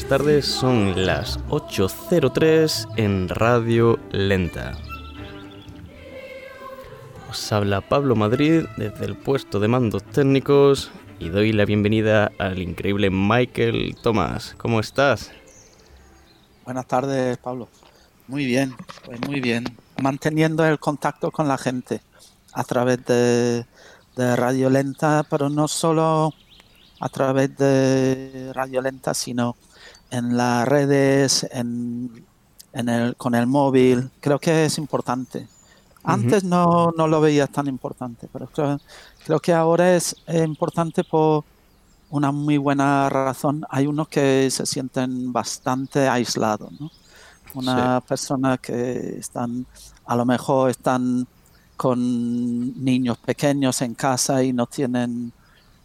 buenas tardes, son las 8.03 en Radio Lenta. Os habla Pablo Madrid desde el puesto de mandos técnicos y doy la bienvenida al increíble Michael Tomás. ¿Cómo estás? Buenas tardes, Pablo. Muy bien, pues muy bien. Manteniendo el contacto con la gente a través de Radio Lenta, pero no solo a través de Radio Lenta, sino en las redes, en, el, con el móvil. Creo que es importante. Antes no, no, lo veía tan importante, pero creo, que ahora es importante por una muy buena razón. Hay unos que se sienten bastante aislados, ¿no? Una persona que están, a lo mejor están con niños pequeños en casa y no tienen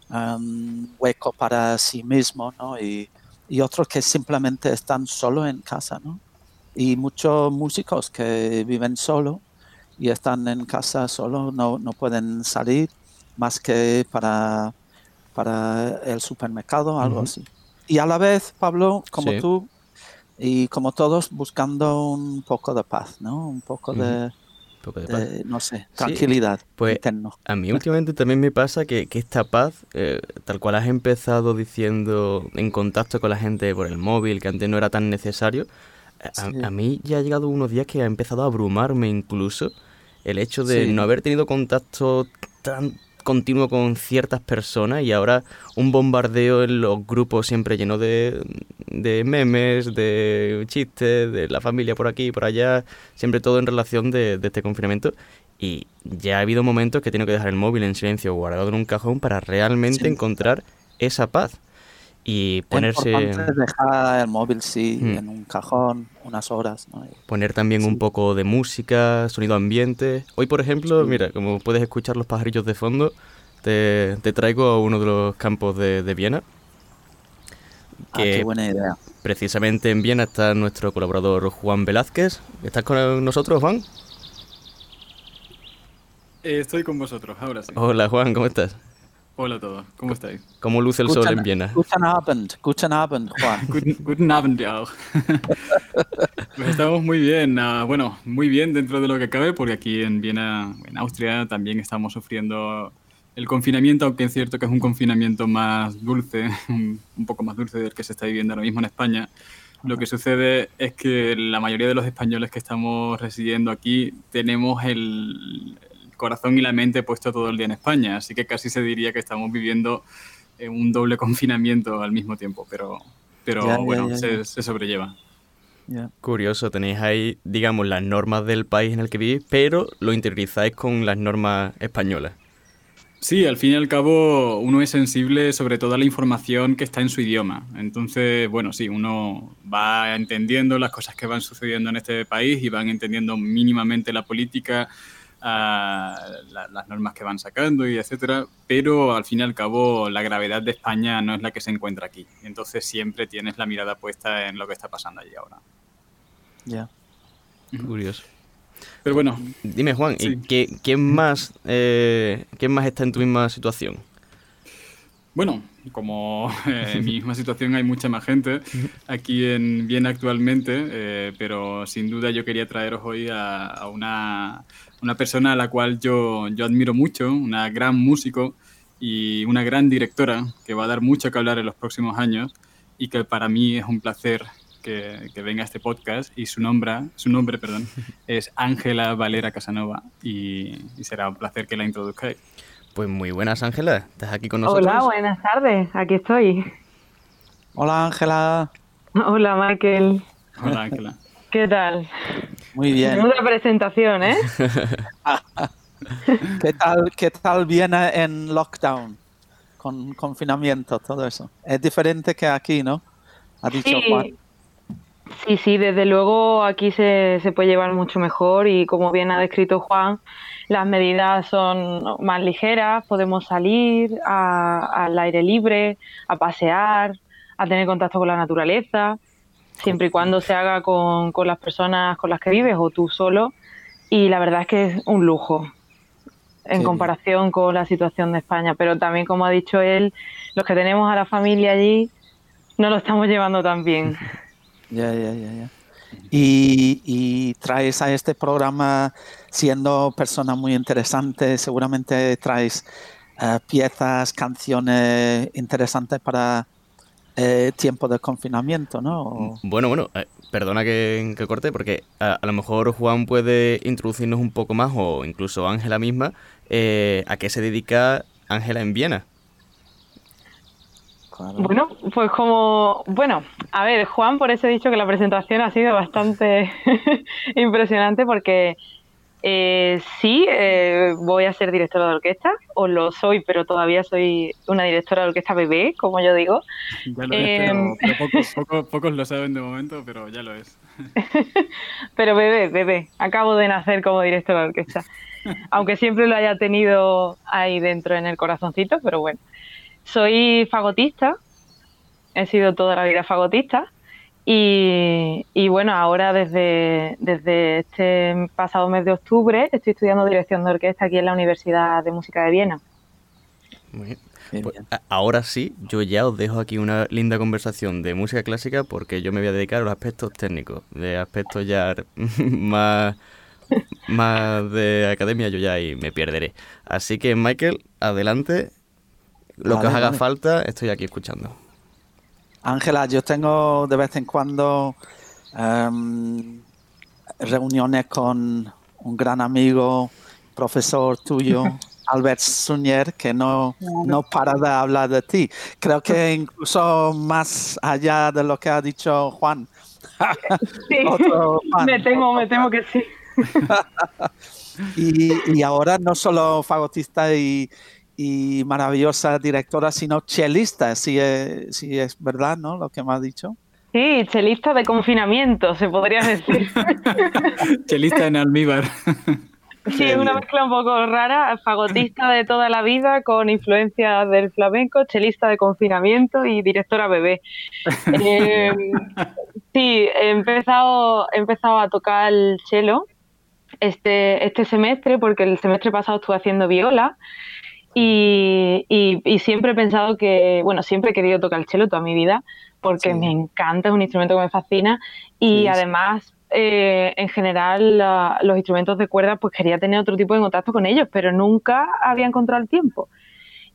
um, hueco para sí mismo, ¿no? Y, otros que simplemente están solo en casa, ¿no? Y muchos músicos que viven solo y están en casa solo, no, no pueden salir más que para, para el supermercado, algo así. Y a la vez, Pablo, como tú y como todos, buscando un poco de paz, ¿no? Un poco de no sé, tranquilidad. pues a mí últimamente también me pasa que, esta paz, eh, tal cual has empezado diciendo en contacto con la gente por el móvil, que antes no era tan necesario, a, mí ya ha llegado unos días que ha empezado a abrumarme incluso el hecho de no haber tenido contacto tan continuo con ciertas personas y ahora un bombardeo en los grupos siempre lleno de, de memes, de chistes, de la familia por aquí y por allá, siempre todo en relación de, este confinamiento. Y ya ha habido momentos que tengo que dejar el móvil en silencio guardado en un cajón para realmente encontrar esa paz y ponerse... Es dejar el móvil, sí, hmm. en un cajón unas horas. Poner también un poco de música, sonido ambiente. Hoy, por ejemplo, mira, como puedes escuchar los pajarillos de fondo, te, traigo a uno de los campos de, Viena. ah, qué buena idea. Precisamente en Viena está nuestro colaborador Juan Velázquez. ¿Estás con nosotros, Juan? Eh, estoy con vosotros, ahora sí. Hola, Juan, ¿cómo estás? Hola a todos, ¿cómo estáis? ¿Cómo luce el sol en Viena? Guten Abend, guten Abend, Juan. Guten, Abend auch. pues estamos muy bien, uh, bueno, muy bien dentro de lo que cabe, porque aquí en Viena, en Austria, también estamos sufriendo el confinamiento, aunque es cierto que es un confinamiento más dulce, un poco más dulce del que se está viviendo ahora mismo en España. Lo que sucede es que la mayoría de los españoles que estamos residiendo aquí tenemos el, corazón y la mente puesto todo el día en España, así que casi se diría que estamos viviendo un doble confinamiento al mismo tiempo, pero, pero bueno, se, sobrelleva. Curioso, tenéis ahí, digamos, las normas del país en el que vivís, pero lo interiorizáis con las normas españolas. Sí, al fin y al cabo uno es sensible sobre toda la información que está en su idioma. Entonces, bueno, sí, uno va entendiendo las cosas que van sucediendo en este país y van entendiendo mínimamente la política, las normas que van sacando y etcétera, pero al fin y al cabo la gravedad de España no es la que se encuentra aquí. Entonces siempre tienes la mirada puesta en lo que está pasando allí ahora. Ya. Curioso. Pero bueno. Dime, Juan, ¿y quién, más, eh, ¿quién más está en tu misma situación? Bueno, como en mi misma situación hay mucha más gente aquí en Viena actualmente, eh, pero sin duda yo quería traeros hoy a, una, una, persona a la cual yo, yo admiro mucho, una gran músico y una gran directora que va a dar mucho que hablar en los próximos años y que para mí es un placer que, que venga a este podcast y su nombre, su nombre perdón, es Ángela Valera Casanova y, y será un placer que la introduzcáis. Pues muy buenas, Ángela. ¿Estás aquí con nosotros? Hola, buenas tardes. Aquí estoy. Hola, Ángela. Hola, Michael. Hola, Ángela. ¿Qué tal? Muy bien. Una presentación, ¿eh? ¿Qué tal, qué tal viene en lockdown? Con confinamiento, todo eso. Es diferente que aquí, ¿no? Ha dicho sí. Juan. Sí, sí, desde luego aquí se, se puede llevar mucho mejor y como bien ha descrito Juan, las medidas son más ligeras, podemos salir al aire libre, a pasear, a tener contacto con la naturaleza, siempre y cuando se haga con, las personas con las que vives o tú solo. Y la verdad es que es un lujo en comparación con la situación de España. Pero también, como ha dicho él, los que tenemos a la familia allí, no lo estamos llevando tan bien. Ya, ya, ya, ya. Y, traes a este programa siendo persona muy interesante, seguramente traes eh, piezas, canciones interesantes para eh, tiempo de confinamiento, ¿no? Bueno, bueno, eh, perdona que, corte, porque a, lo mejor Juan puede introducirnos un poco más, o incluso Ángela misma, a qué se dedica Ángela en Viena. Bueno, pues como, bueno, a ver, Juan, por eso he dicho que la presentación ha sido bastante impresionante porque eh, sí, eh, voy a ser directora de orquesta, o lo soy, pero todavía soy una directora de orquesta bebé, como yo digo. Ya lo es, pero, em, pocos, lo saben de momento, pero ya lo es. pero bebé, bebé, acabo de nacer como directora de orquesta. Aunque siempre lo haya tenido ahí dentro en el corazoncito, pero bueno. Soy fagotista, he sido toda la vida fagotista y, bueno, ahora desde, desde este pasado mes de octubre estoy estudiando dirección de orquesta aquí en la Universidad de Música de Viena. Muy bien. Pues, ahora sí, yo ya os dejo aquí una linda conversación de música clásica porque yo me voy a dedicar a los aspectos técnicos, de aspectos ya más, más de academia, yo ya ahí me perderé. Así que Michael, adelante lo que os haga falta, estoy aquí escuchando. Ángela, yo tengo de vez en cuando em, reuniones con un gran amigo, profesor tuyo, Albert Suñer, que no, no para de hablar de ti. Creo que incluso más allá de lo que ha dicho Juan. Sí, me temo, me temo que sí. y, y, ahora no solo fagotista y, y maravillosa directora, sino chelista, si es, si es verdad, ¿no? Lo que me ha dicho. Sí, chelista de confinamiento, se podría decir. chelista en almíbar. Sí, es una mezcla un poco rara, fagotista de toda la vida con influencia del flamenco, chelista de confinamiento y directora bebé. Eh, sí, he empezado, he empezado a tocar el cello este, este semestre porque el semestre pasado estuve haciendo viola y, y, siempre he pensado que, bueno, siempre he querido tocar el cello toda mi vida porque me encanta, es un instrumento que me fascina. Y además, eh, en general, los instrumentos de cuerda, pues quería tener otro tipo de contacto con ellos, pero nunca había encontrado el tiempo.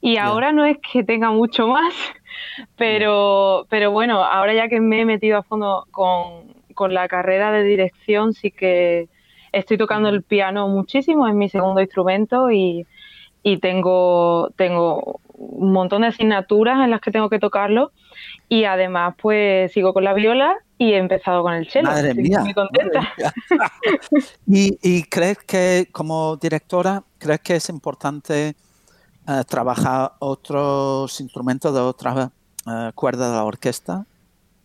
Y ahora no es que tenga mucho más, pero, pero bueno, ahora ya que me he metido a fondo con, con la carrera de dirección, sí que estoy tocando el piano muchísimo, es mi segundo instrumento y, y tengo, tengo un montón de asignaturas en las que tengo que tocarlo y además pues sigo con la viola y he empezado con el cello. Madre mía. Muy contenta. ¿Y, crees que como directora, crees que es importante eh, trabajar otros instrumentos de otras uh, cuerdas de la orquesta?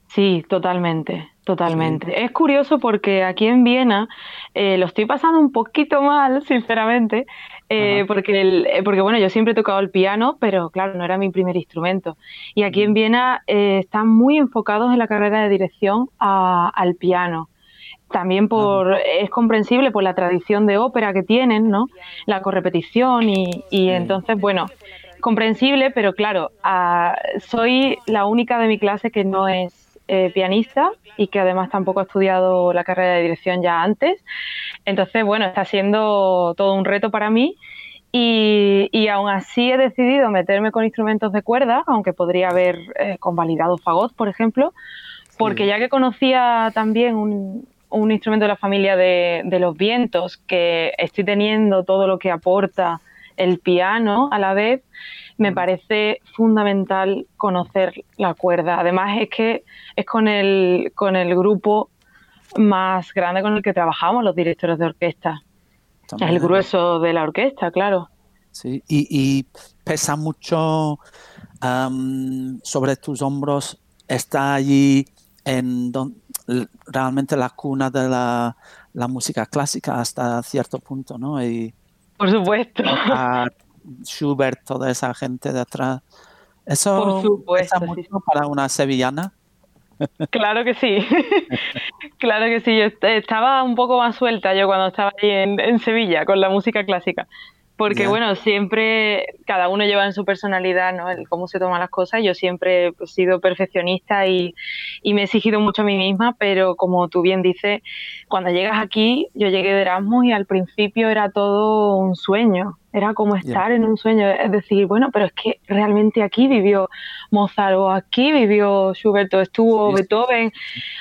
Sí, totalmente, totalmente. Es curioso porque aquí en Viena eh, lo estoy pasando un poquito mal, sinceramente, eh, porque, el, eh, porque bueno, yo siempre he tocado el piano, pero claro, no era mi primer instrumento. Y aquí en Viena eh, están muy enfocados en la carrera de dirección al piano. También por, es comprensible por la tradición de ópera que tienen, ¿no? La correpetición y, y entonces, bueno, comprensible, pero claro, ah, soy la única de mi clase que no es pianista y que además tampoco ha estudiado la carrera de dirección ya antes. Entonces, bueno, está siendo todo un reto para mí y, y aún así he decidido meterme con instrumentos de cuerda, aunque podría haber eh, convalidado fagot, por ejemplo, porque ya que conocía también un, un instrumento de la familia de, de, los vientos, que estoy teniendo todo lo que aporta el piano a la vez, me mm. parece fundamental conocer la cuerda. Además es que es con el, con el grupo más grande con el que trabajamos los directores de orquesta. Es el grueso de la orquesta, claro. Sí, y, pesa mucho sobre tus hombros, está allí en realmente la cuna de la, música clásica hasta cierto punto, ¿no? Y, Por supuesto. Schubert, toda esa gente de atrás. Eso pesa mucho para una sevillana. Claro que sí, claro que sí. Yo estaba un poco más suelta yo cuando estaba ahí en, Sevilla con la música clásica. Porque bueno, siempre cada uno lleva en su personalidad, ¿no? El cómo se toman las cosas. Yo siempre he sido perfeccionista y, me he exigido mucho a mí misma, pero como tú bien dices, cuando llegas aquí, yo llegué de Erasmus y al principio era todo un sueño, era como estar en un sueño, es decir, bueno, pero es que realmente aquí vivió Mozart o aquí vivió Schubert o estuvo Beethoven.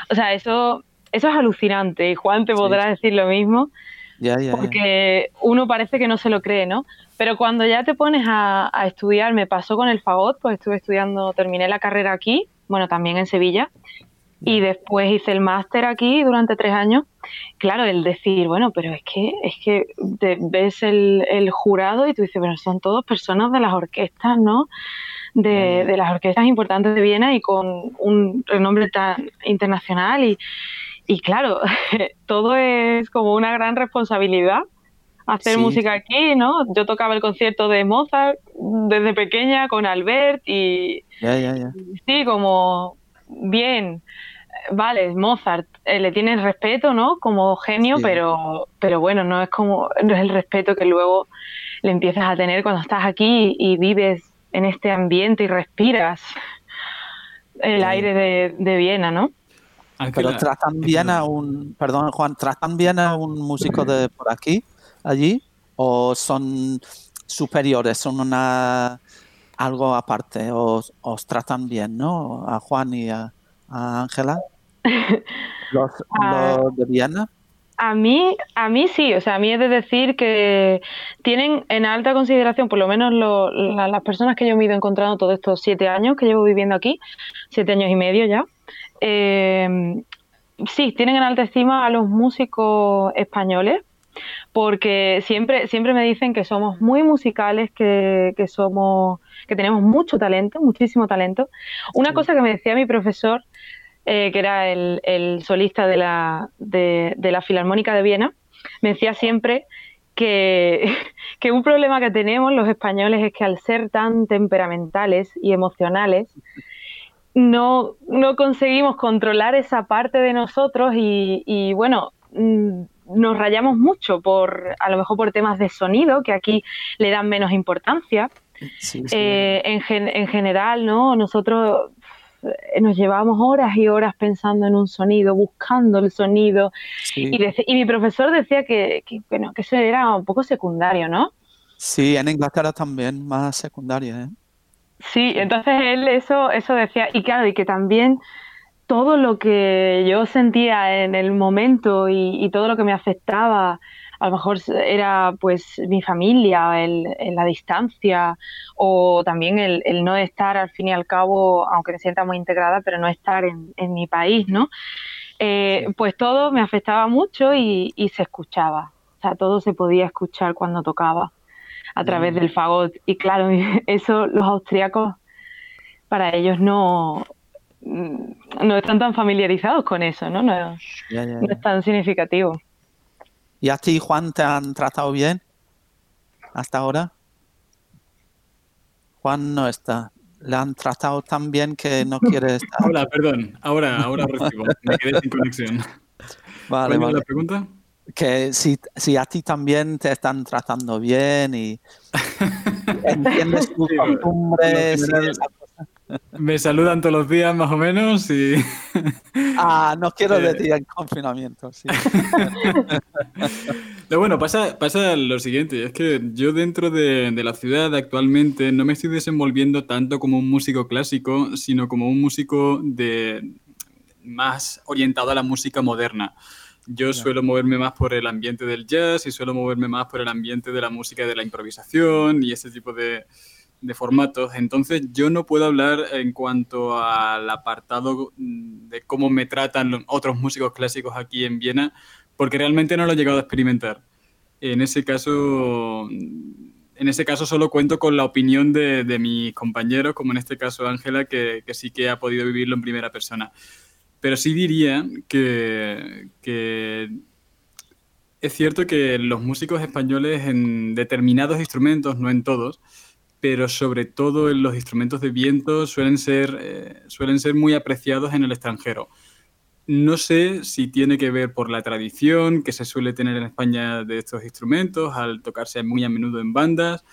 O sea, eso, eso es alucinante y Juan te podrá decir lo mismo porque uno parece que no se lo cree, ¿no? Pero cuando ya te pones a, estudiar, me pasó con el fagot, pues estuve estudiando, terminé la carrera aquí, bueno, también en Sevilla, y después hice el máster aquí durante tres años. Claro, el decir, bueno, pero es que, es que ves el, jurado y tú dices, bueno, son todos personas de las orquestas, ¿no? De, de, las orquestas importantes de Viena y con un renombre tan internacional y, y claro, todo es como una gran responsabilidad hacer música aquí, ¿no? Yo tocaba el concierto de Mozart desde pequeña con Albert y sí, como bien, vale, Mozart, eh, le tienes respeto, ¿no? Como genio, pero, pero bueno, no es como no es el respeto que luego le empiezas a tener cuando estás aquí y vives en este ambiente y respiras el aire de, de Viena, ¿no? Pero tratan bien a un, perdón Juan, tratan bien a un músico de por aquí, allí, o son superiores, son una algo aparte, o os tratan bien, ¿no? A Juan y a Ángela. Los, ah. los, de Viena. A mí, a mí sí, o sea, a mí es de decir que tienen en alta consideración, por lo menos las personas que yo me he ido encontrando todos estos siete años que llevo viviendo aquí, siete años y medio ya, eh, sí, tienen en alta estima a los músicos españoles, porque siempre, siempre me dicen que somos muy musicales, que, somos, que tenemos mucho talento, muchísimo talento. Una cosa que me decía mi profesor, eh, que era el, solista de la, de, la Filarmónica de Viena, me decía siempre que, que, un problema que tenemos los españoles es que al ser tan temperamentales y emocionales, no, no conseguimos controlar esa parte de nosotros y, bueno, mm, nos rayamos mucho por, a lo mejor por temas de sonido, que aquí le dan menos importancia. Eh, en, en, general, ¿no? Nosotros eh, nos llevamos horas y horas pensando en un sonido, buscando el sonido. Y, y, mi profesor decía que, que, bueno, que eso era un poco secundario, ¿no? Sí, en Inglaterra también, más secundario, ¿eh? Sí, entonces él eso, eso decía, y claro, y que también todo lo que yo sentía en el momento y, todo lo que me afectaba, a lo mejor era pues mi familia, el, la distancia o también el, no estar al fin y al cabo, aunque me sienta muy integrada, pero no estar en, mi país, ¿no? Eh, pues todo me afectaba mucho y, y se escuchaba, o sea, todo se podía escuchar cuando tocaba a través mm. del fagot. Y claro, eso los austríacos, para ellos no, no están tan familiarizados con eso, ¿no? No, es tan significativo. ¿Y a ti, Juan, te han tratado bien hasta ahora? Juan no está. Le han tratado tan bien que no quiere estar. Hola, perdón. Ahora, ahora recibo. Me quedé sin conexión. Vale, vale. la pregunta? Que si, si, a ti también te están tratando bien y entiendes tus costumbres Me saludan todos los días más o menos y... Ah, no quiero eh. decir en confinamiento, sí. bueno, pasa, pasa lo siguiente, es que yo dentro de, de, la ciudad actualmente no me estoy desenvolviendo tanto como un músico clásico, sino como un músico de más orientado a la música moderna. Yo suelo moverme más por el ambiente del jazz y suelo moverme más por el ambiente de la música de la improvisación y ese tipo de, formatos. Entonces yo no puedo hablar en cuanto al apartado de cómo me tratan otros músicos clásicos aquí en Viena, porque realmente no lo he llegado a experimentar. En ese caso, en ese caso solo cuento con la opinión de, mis compañeros, como en este caso Ángela, que, que sí que ha podido vivirlo en primera persona. Pero sí diría que, es cierto que los músicos españoles en determinados instrumentos, no en todos, pero sobre todo en los instrumentos de viento suelen ser, eh, suelen ser muy apreciados en el extranjero. no sé si tiene que ver por la tradición que se suele tener en España de estos instrumentos al tocarse muy a menudo en bandas,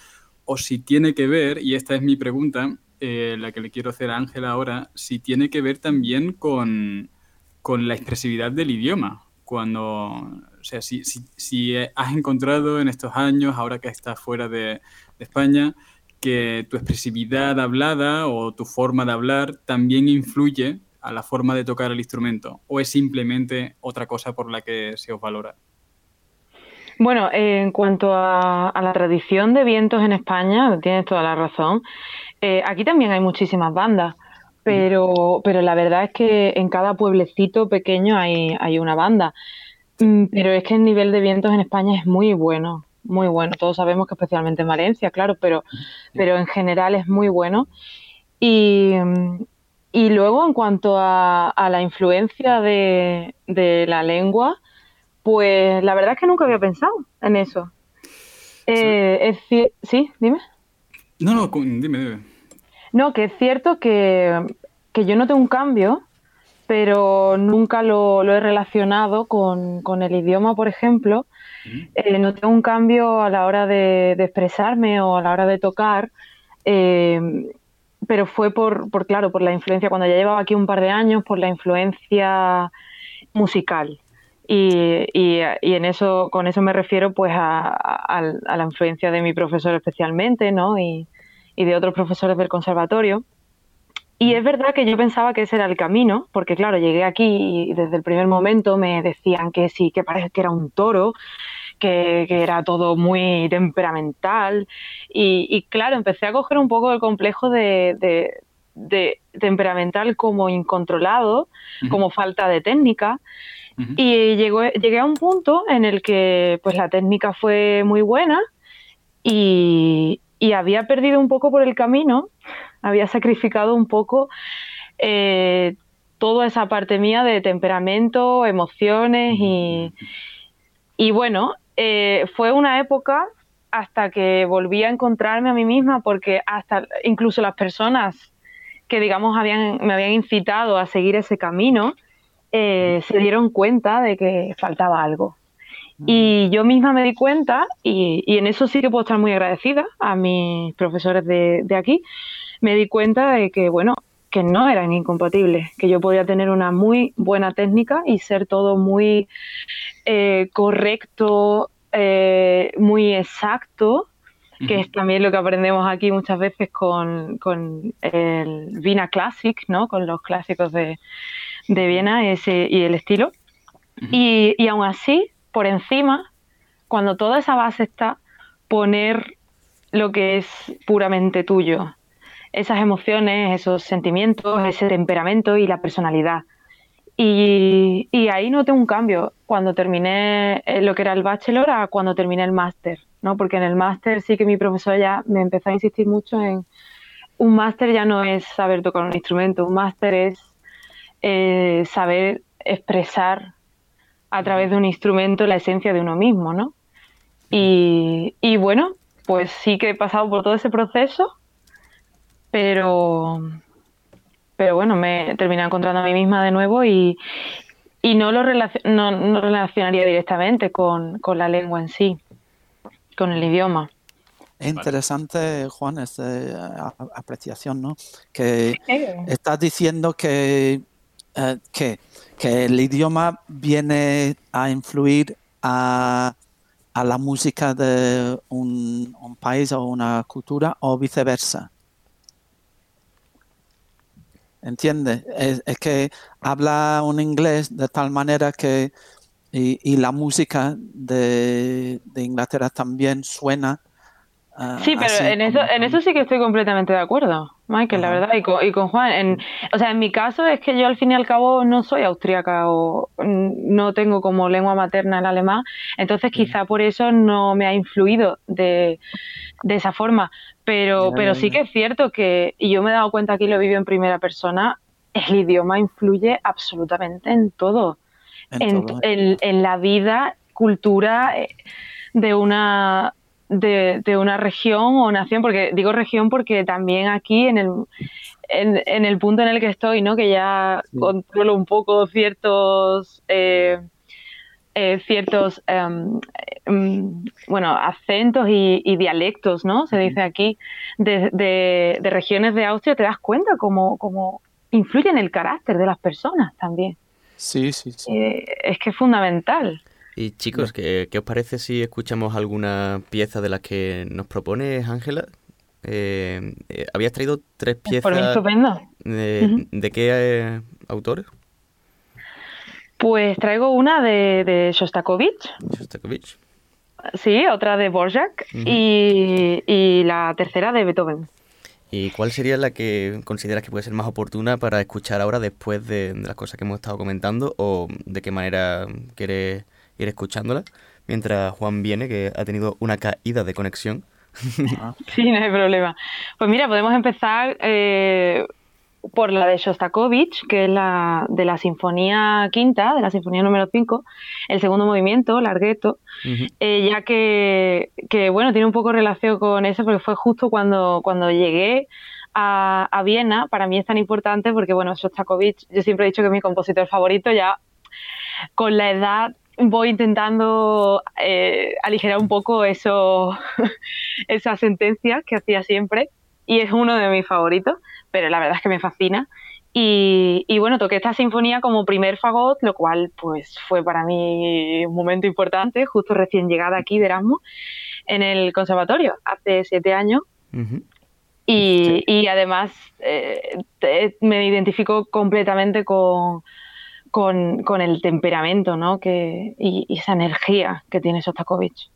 o si tiene que ver, y esta es mi pregunta, eh, la que le quiero hacer a Ángela ahora, si tiene que ver también con, la expresividad del idioma. Cuando, o sea, si, si, has encontrado en estos años, ahora que estás fuera de, de España, que tu expresividad hablada o tu forma de hablar también influye a la forma de tocar el instrumento o es simplemente otra cosa por la que se os valora? Bueno, en cuanto a, la tradición de vientos en España, tienes toda la razón. Eh, aquí también hay muchísimas bandas, pero, pero la verdad es que en cada pueblecito pequeño hay, hay una banda. Mm, pero es que el nivel de vientos en España es muy bueno, muy bueno. Todos sabemos que especialmente en Valencia, claro, pero, pero en general es muy bueno. Y, y luego, en cuanto a, la influencia de, la lengua, pues la verdad es que nunca había pensado en eso. Eh, sí, dime. No, no, dime, dime. No, que es cierto que, yo no tengo un cambio, pero nunca lo, he relacionado con, el idioma, por ejemplo. Eh, no tengo un cambio a la hora de, expresarme o a la hora de tocar. Eh, pero fue por, por, claro, por la influencia, cuando ya llevaba aquí un par de años, por la influencia musical. Y, y, en eso, con eso me refiero pues a, la influencia de mi profesor especialmente, ¿no? Y, y, de otros profesores del conservatorio. Y es verdad que yo pensaba que ese era el camino, porque claro, llegué aquí y desde el primer momento me decían que sí, que parece que era un toro, que, era todo muy temperamental. Y, claro, empecé a coger un poco el complejo de, temperamental como incontrolado, como falta de técnica. Y llegó, llegué a un punto en el que pues la técnica fue muy buena y, había perdido un poco por el camino, había sacrificado un poco eh, toda esa parte mía de temperamento, emociones y, y bueno, eh, fue una época hasta que volví a encontrarme a mí misma, porque hasta incluso las personas que, digamos, habían, me habían incitado a seguir ese camino, eh, se dieron cuenta de que faltaba algo. Y yo misma me di cuenta, y, en eso sí que puedo estar muy agradecida a mis profesores de, de aquí, me di cuenta de que, bueno, que no eran incompatibles, que yo podía tener una muy buena técnica y ser todo muy eh, correcto, eh, muy exacto, que es también lo que aprendemos aquí muchas veces con, el Vina Classic, ¿no? con los clásicos de, Viena ese, y el estilo. y, y aún así, por encima, cuando toda esa base está, poner lo que es puramente tuyo, esas emociones, esos sentimientos, ese temperamento y la personalidad. Y, ahí noté un cambio cuando terminé eh, lo que era el bachelor a cuando terminé el máster, ¿no? Porque en el máster sí que mi profesor ya me empezó a insistir mucho en un máster ya no es saber tocar un instrumento, un máster es eh, saber expresar a través de un instrumento la esencia de uno mismo, ¿no? Y, y bueno, pues sí que he pasado por todo ese proceso pero, pero bueno, me terminé encontrando a mí misma de nuevo y, no lo no, relacionaría directamente con, la lengua en sí, con el idioma. Es interesante, Juan, esta apreciación, ¿no? Que estás diciendo que, eh, que, el idioma viene a influir a, a la música de un, un, país o una cultura o viceversa. ¿entiendes? Es, que habla un inglés de tal manera que, y, la música de, Inglaterra también suena. Ah, sí, pero en eso, en eso sí que estoy completamente de acuerdo, Michael, la verdad, y con, y con Juan. En, o sea, en mi caso es que yo al fin y al cabo no soy austríaca o no tengo como lengua materna el alemán, entonces quizá por eso no me ha influido de, de esa forma. Pero, pero sí que es cierto que, y yo me he dado cuenta aquí, lo he vivido en primera persona, el idioma influye absolutamente en todo. En, en, la vida, cultura eh, de una, de, de, una región o nación, porque digo región porque también aquí en el, en, el punto en el que estoy, ¿no? Que ya controlo un poco ciertos eh, eh, ciertos em, bueno acentos y, dialectos, ¿no? Se dice aquí de, regiones de Austria, te das cuenta cómo, cómo influye en el carácter de las personas también. Sí, sí, sí. Eh, es que es fundamental. Y chicos, ¿qué, ¿qué, os parece si escuchamos alguna pieza de las que nos propone Ángela? Eh, eh, habías traído tres piezas. Por mí estupendo. ¿De qué eh, autores? Pues traigo una de, de Shostakovich. Shostakovich. Sí, otra de Borjak y, la tercera de Beethoven. ¿Y cuál sería la que consideras que puede ser más oportuna para escuchar ahora después de, las cosas que hemos estado comentando o de qué manera quieres ir escuchándola? Mientras Juan viene, que ha tenido una caída de conexión. sí, no hay problema. Pues mira, podemos empezar eh, por la de Shostakovich, que es la de la Sinfonía Quinta, de la Sinfonía número 5, el segundo movimiento, Larghetto, eh, ya que, bueno, tiene un poco relación con eso, porque fue justo cuando, cuando llegué a, a, Viena, para mí es tan importante porque, bueno, Shostakovich, yo siempre he dicho que es mi compositor favorito, ya con la edad voy intentando eh, aligerar un poco eso, esas sentencias que hacía siempre y es uno de mis favoritos, pero la verdad es que me fascina. Y, bueno, toqué esta sinfonía como primer fagot, lo cual pues fue para mí un momento importante, justo recién llegada aquí de Erasmus, en el conservatorio, hace siete años. y, además eh, me identifico completamente con, con, con el temperamento ¿no? que, y, esa energía que tiene Sostakovich.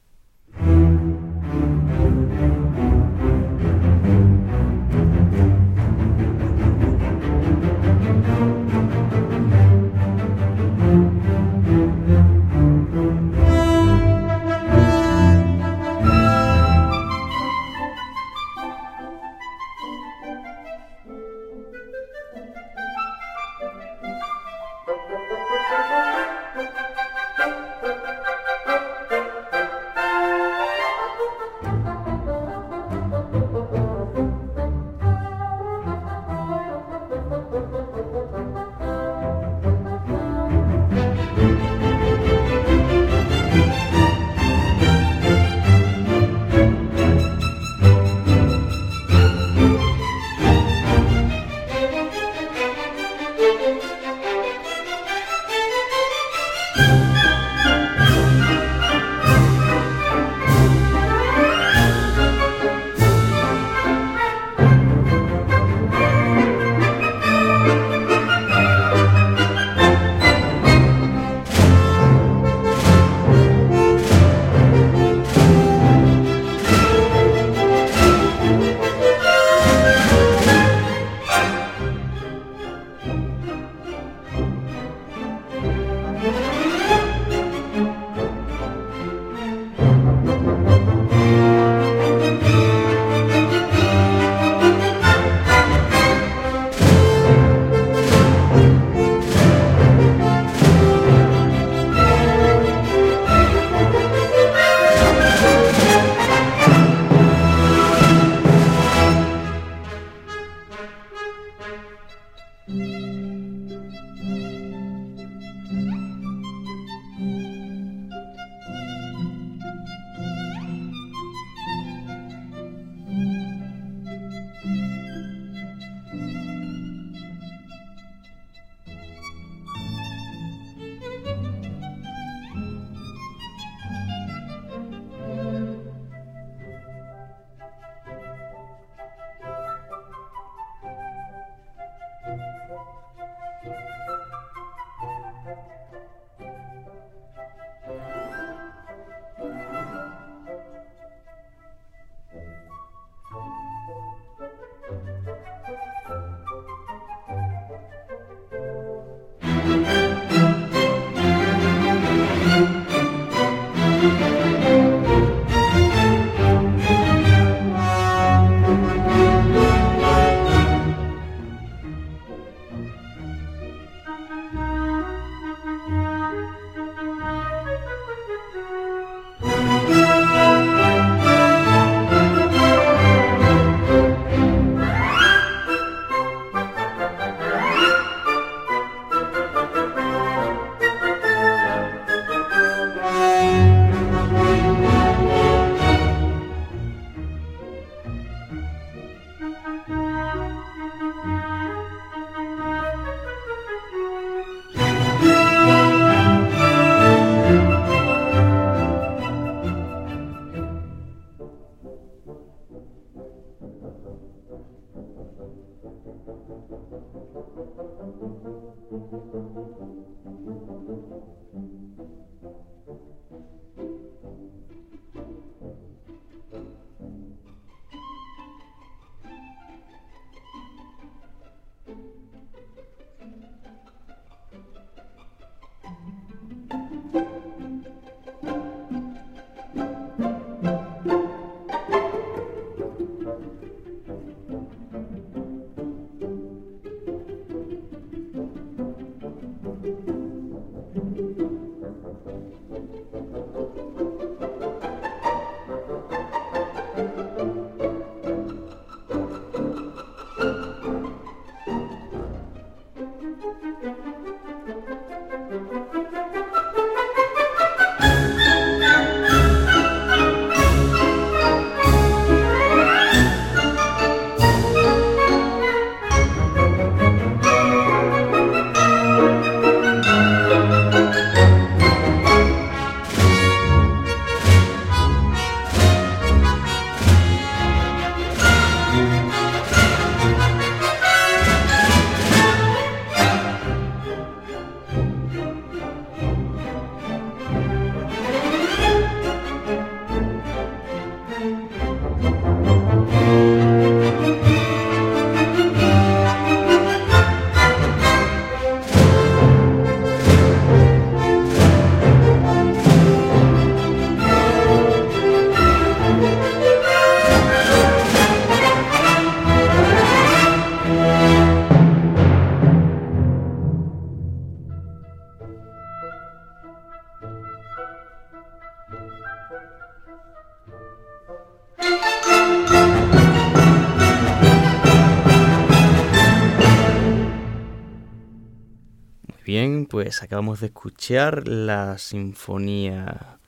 Pues acabamos de escuchar la sinfonía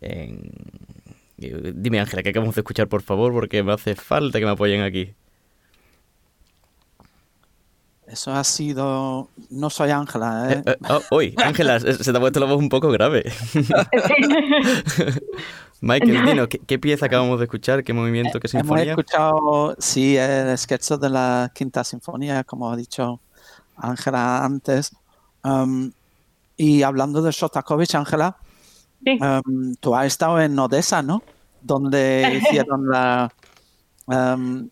en... Dime Ángela, ¿qué acabamos de escuchar por favor? Porque me hace falta que me apoyen aquí. Eso ha sido... No soy Ángela, ¿eh? eh, eh oh, Ángela, se te ha puesto la voz un poco grave. Michael, Dino, ¿qué, pieza acabamos de escuchar? ¿Qué movimiento? ¿Qué sinfonía? Hemos escuchado, sí, el sketch de la Quinta Sinfonía, como ha dicho Ángela antes. Um, y hablando de Shostakovich, Ángela, um, tú has estado en Odessa, ¿no? Donde hicieron la um,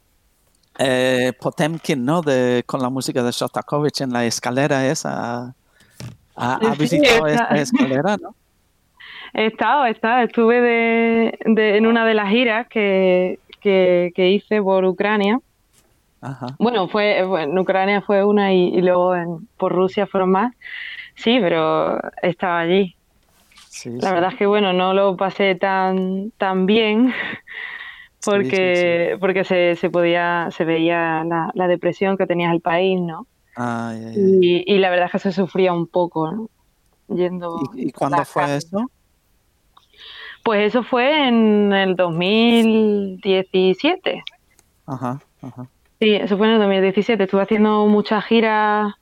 eh, Potemkin, ¿no? De, con la música de Shostakovich en la escalera esa. ¿Ha, visitado esta escalera, no? He estado, he estado. Estuve de, en una de las giras que, que, hice por Ucrania. Bueno, fue en Ucrania fue una y, luego en, por Rusia fueron más. Sí, pero estaba allí. la verdad es que bueno, no lo pasé tan, tan bien porque, porque se, se, podía, se veía la, la, depresión que tenía el país, ¿no? Y, y, la verdad es que se sufría un poco, ¿no? Yendo ¿Y, cuándo fue eso? Pues eso fue en el 2017. Ajá, ajá. Sí, eso fue en el 2017. Estuve haciendo muchas giras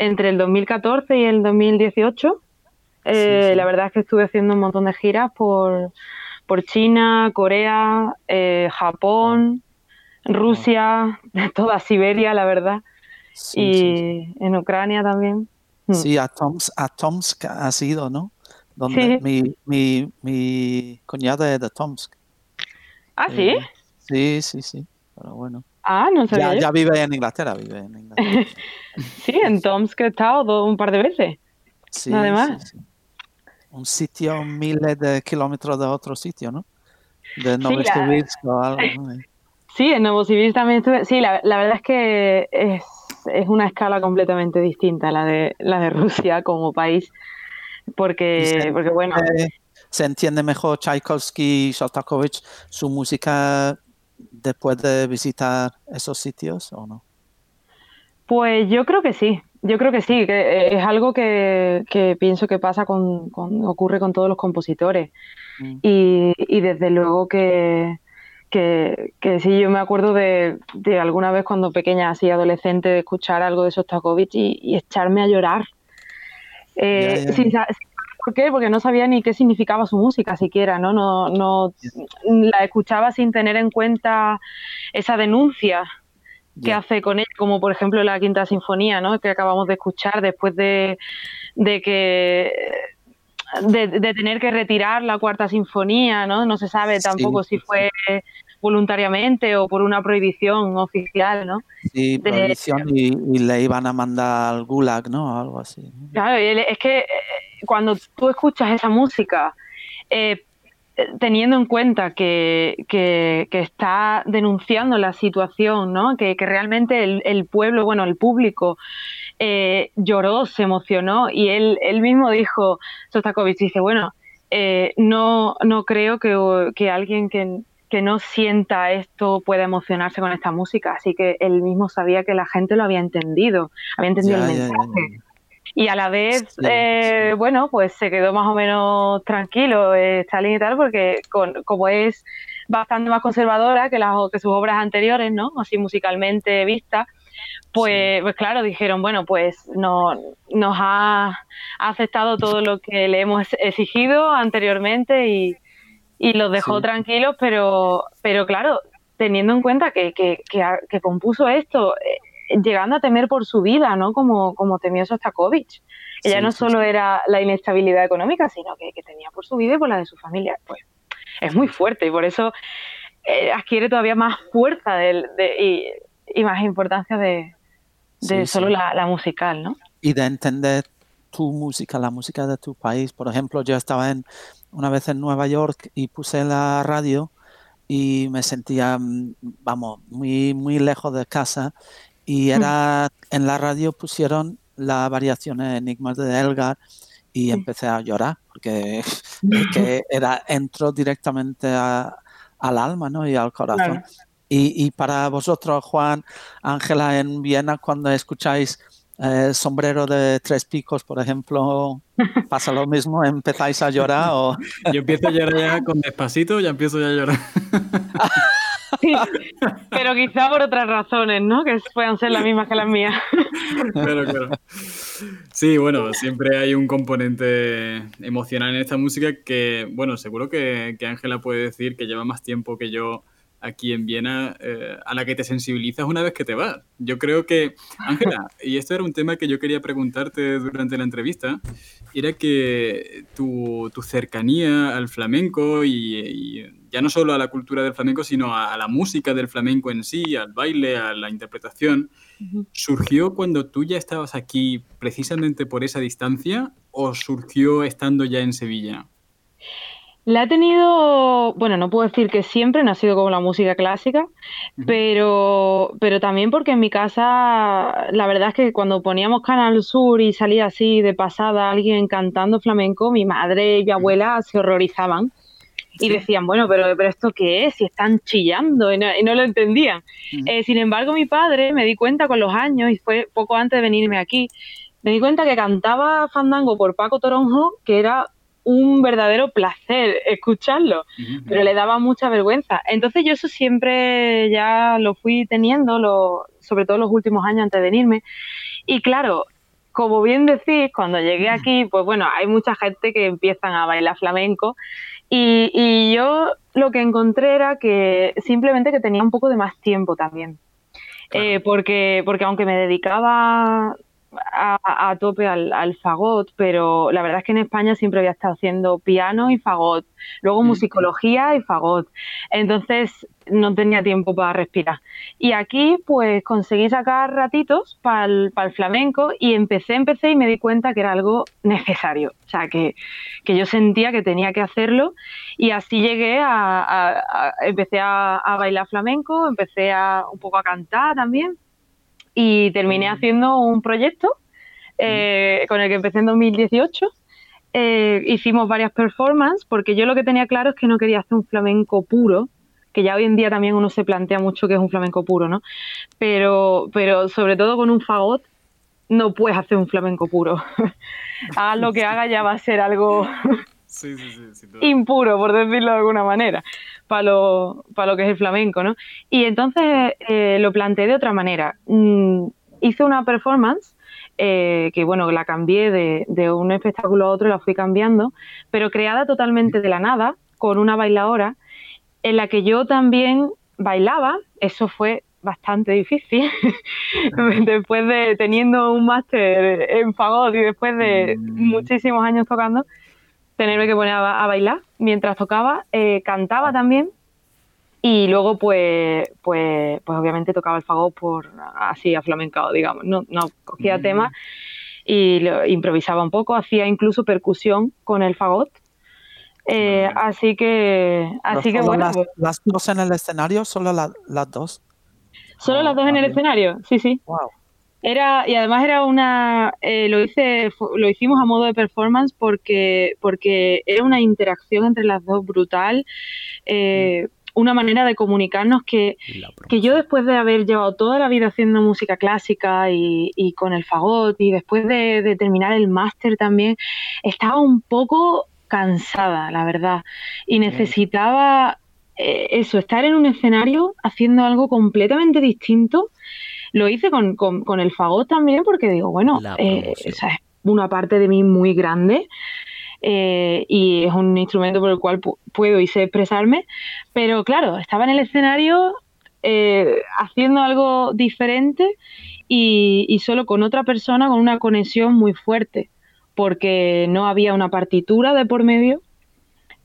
entre el 2014 y el 2018. Eh, la verdad es que estuve haciendo un montón de giras por, por China, Corea, eh, Japón, Rusia, toda Siberia, la verdad. y en Ucrania también. Hmm. Sí, a, Tomsk, ha sido, ¿no? Donde mi, mi, mi cuñada es de Tomsk. ¿Ah, sí? Eh, sí, sí, sí. Pero bueno. Ah, no sabía. Ya, ya vive en Inglaterra, vive en Inglaterra. sí, en Tomsk he estado un par de veces. Sí, Además. Un sitio miles de kilómetros de otro sitio, ¿no? De Novosibirsk o algo. Sí, en Novosibirsk también estuve. Sí, la, la verdad es que es, es, una escala completamente distinta la de la de Rusia como país, porque, porque bueno. se entiende mejor Tchaikovsky, Shostakovich, su música después de visitar esos sitios o no? Pues yo creo que sí, yo creo que sí, que es algo que, pienso que pasa con, ocurre con todos los compositores. Mm. Y, desde luego que, que, sí, yo me acuerdo de, alguna vez cuando pequeña, así adolescente, de escuchar algo de Sostakovich y, echarme a llorar. Eh, ¿Por qué? Porque no sabía ni qué significaba su música siquiera, ¿no? No, no la escuchaba sin tener en cuenta esa denuncia qué hace con ella, como por ejemplo la Quinta Sinfonía, ¿no? que acabamos de escuchar después de, de que de, tener que retirar la Cuarta Sinfonía, ¿no? No se sabe tampoco si fue voluntariamente o por una prohibición oficial, ¿no? Sí, prohibición y, le iban a mandar al Gulag, ¿no? Algo así. Claro, es que cuando tú escuchas esa música, eh, teniendo en cuenta que, que, está denunciando la situación, ¿no? que, que realmente el, el, pueblo, bueno, el público eh, lloró, se emocionó y él, él mismo dijo, Sostakovich dice, bueno, no, no creo que, que alguien que, que no sienta esto pueda emocionarse con esta música. Así que él mismo sabía que la gente lo había entendido, había entendido el mensaje. Y a la vez, eh, bueno, pues se quedó más o menos tranquilo eh, Stalin y tal, porque como es bastante más conservadora que, las, que sus obras anteriores, ¿no? Así musicalmente vistas, pues, pues claro, dijeron, bueno, pues no, nos ha aceptado todo lo que le hemos exigido anteriormente y, y los dejó tranquilos, pero, pero claro, teniendo en cuenta que, que, que, compuso esto, eh, llegando a temer por su vida, ¿no? Como, como temió Sostakovich. Ella no solo era la inestabilidad económica, sino que, tenía por su vida y por la de su familia. Pues es muy fuerte y por eso eh, adquiere todavía más fuerza de, y, más importancia de, de solo la, la musical, ¿no? Y de entender tu música, la música de tu país. Por ejemplo, yo estaba en, una vez en Nueva York y puse la radio y me sentía, mm, vamos, muy, muy lejos de casa y mm. era, en la radio pusieron la variación de Enigmas de Elgar y empecé a llorar porque que era, entró directamente al alma ¿no? y al corazón. Y, y, para vosotros, Juan, Ángela, en Viena, cuando escucháis eh, sombrero de tres picos, por ejemplo, pasa lo mismo, empezáis a llorar o... Yo empiezo a llorar ya con despacito, ya empiezo ya a llorar. pero quizá por otras razones, ¿no? Que puedan ser las mismas que las mías. Claro, claro. Sí, bueno, siempre hay un componente emocional en esta música que, bueno, seguro que Ángela puede decir que lleva más tiempo que yo aquí en Viena eh, a la que te sensibilizas una vez que te vas. Yo creo que, Ángela, y esto era un tema que yo quería preguntarte durante la entrevista, era que tu, cercanía al flamenco y, ya no solo a la cultura del flamenco, sino a, la música del flamenco en sí, al baile, a la interpretación, ¿surgió cuando tú ya estabas aquí precisamente por esa distancia o surgió estando ya en Sevilla? La he tenido, bueno, no puedo decir que siempre, no ha sido como la música clásica, pero, pero también porque en mi casa, la verdad es que cuando poníamos Canal Sur y salía así de pasada alguien cantando flamenco, mi madre y mi abuela se horrorizaban y decían, bueno, pero, pero ¿esto qué es? Si están chillando y no, lo entendían. Eh, sin embargo, mi padre, me di cuenta con los años, y fue poco antes de venirme aquí, me di cuenta que cantaba Fandango por Paco Toronjo, que era un verdadero placer escucharlo, pero le daba mucha vergüenza. Entonces yo eso siempre ya lo fui teniendo, lo, sobre todo los últimos años antes de venirme. Y claro, como bien decís, cuando llegué aquí, pues bueno, hay mucha gente que empiezan a bailar flamenco y, y yo lo que encontré era que simplemente que tenía un poco de más tiempo también. Eh, porque, porque aunque me dedicaba a, tope al, al, fagot, pero la verdad es que en España siempre había estado haciendo piano y fagot, luego mm. musicología y fagot. Entonces no tenía tiempo para respirar. Y aquí pues conseguí sacar ratitos para el, flamenco y empecé, empecé y me di cuenta que era algo necesario. O sea, que, yo sentía que tenía que hacerlo y así llegué a, empecé a, a bailar flamenco, empecé a un poco a cantar también y terminé haciendo un proyecto eh, con el que empecé en 2018. Eh, hicimos varias performances porque yo lo que tenía claro es que no quería hacer un flamenco puro, que ya hoy en día también uno se plantea mucho que es un flamenco puro, ¿no? Pero, pero sobre todo con un fagot no puedes hacer un flamenco puro. Hagas lo que haga ya va a ser algo impuro, por decirlo de alguna manera, para lo, para lo que es el flamenco, ¿no? Y entonces eh, lo planteé de otra manera. Mm, hice una performance eh, que, bueno, la cambié de, de un espectáculo a otro, la fui cambiando, pero creada totalmente de la nada, con una bailadora, en la que yo también bailaba, eso fue bastante difícil. después de teniendo un máster en fagot y después de mm. muchísimos años tocando, tenerme que poner a, bailar mientras tocaba, eh, cantaba también y luego pues, pues, pues obviamente tocaba el fagot por así a flamencado, digamos, no, no cogía mm. temas y lo, improvisaba un poco, hacía incluso percusión con el fagot. Eh, así que, así que bueno. Las, las, dos en el escenario, solo las dos. Solo las dos en el escenario, sí, sí. Wow. Era, y además era una, eh, lo hice, lo hicimos a modo de performance porque, porque era una interacción entre las dos brutal, eh, una manera de comunicarnos que, que, yo después de haber llevado toda la vida haciendo música clásica y, y con el fagot y después de, de terminar el máster también, estaba un poco cansada, la verdad, y necesitaba eh, eso, estar en un escenario haciendo algo completamente distinto. Lo hice con, con, el fagot también porque digo, bueno, eh, esa es una parte de mí muy grande eh, y es un instrumento por el cual puedo y sé expresarme, pero claro, estaba en el escenario eh, haciendo algo diferente y, y, solo con otra persona con una conexión muy fuerte, porque no había una partitura de por medio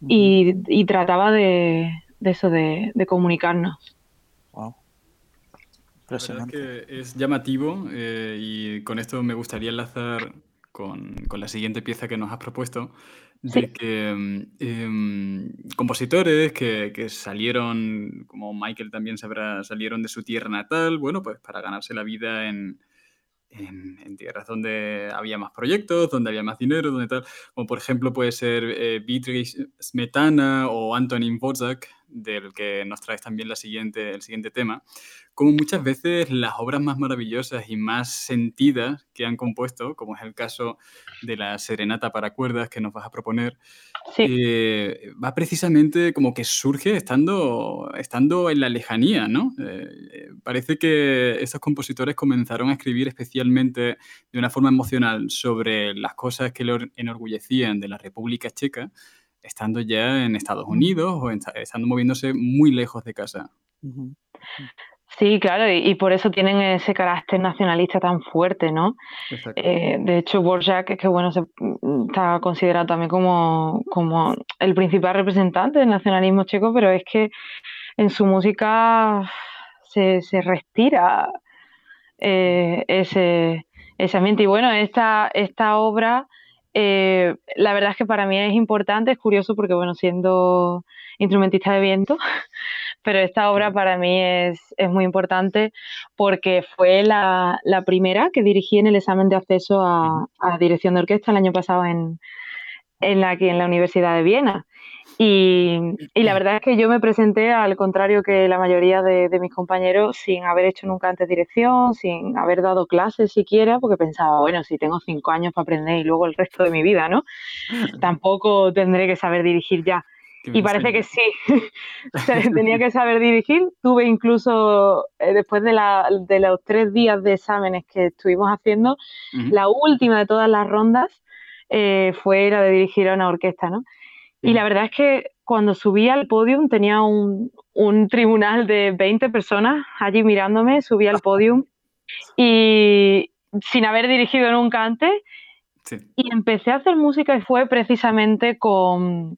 y, y trataba de, de eso, de, de comunicarnos. Wow. Es que es llamativo eh, y con esto me gustaría enlazar con, con, la siguiente pieza que nos has propuesto, de que mm, em, compositores que, que, salieron, como Michael también sabrá, salieron de su tierra natal, bueno, pues para ganarse la vida en, en, tierras donde había más proyectos, donde había más dinero, donde tal, como por ejemplo puede ser eh, Beatrice Smetana o Antonin Wozak, del que nos traes también la siguiente, el siguiente tema, como muchas veces las obras más maravillosas y más sentidas que han compuesto, como es el caso de la Serenata para cuerdas que nos vas a proponer, eh, va precisamente como que surge estando, estando en la lejanía, ¿no? Eh, parece que estos compositores comenzaron a escribir especialmente de una forma emocional sobre las cosas que le enorgullecían de la República Checa, estando ya en Estados Unidos o estando moviéndose muy lejos de casa. Sí, claro, y, por eso tienen ese carácter nacionalista tan fuerte, ¿no? Eh, de hecho, Borjak, que bueno, se, mm, está considerado también como, como el principal representante del nacionalismo checo, pero es que en su música se, se respira eh, ese, ese ambiente. Y bueno, esta, esta obra eh, la verdad es que para mí es importante, es curioso porque, bueno, siendo instrumentista de viento, pero esta obra para mí es, muy importante porque fue la, primera que dirigí en el examen de acceso a, a dirección de orquesta el año pasado en, en, la, en la Universidad de Viena. Y, la verdad es que yo me presenté, al contrario que la mayoría de, mis compañeros, sin haber hecho nunca antes dirección, sin haber dado clases siquiera, porque pensaba, bueno, si tengo cinco años para aprender y luego el resto de mi vida, ¿no? Tampoco tendré que saber dirigir ya. Y parece que sí, tenía que saber dirigir. Tuve incluso, eh, después de, los tres días de exámenes que estuvimos haciendo, la última de todas las rondas eh, fue la de dirigir a una orquesta, ¿no? Y la verdad es que cuando subí al podium tenía un, tribunal de 20 personas allí mirándome, subí al podium y sin haber dirigido nunca antes. Y empecé a hacer música y fue precisamente con,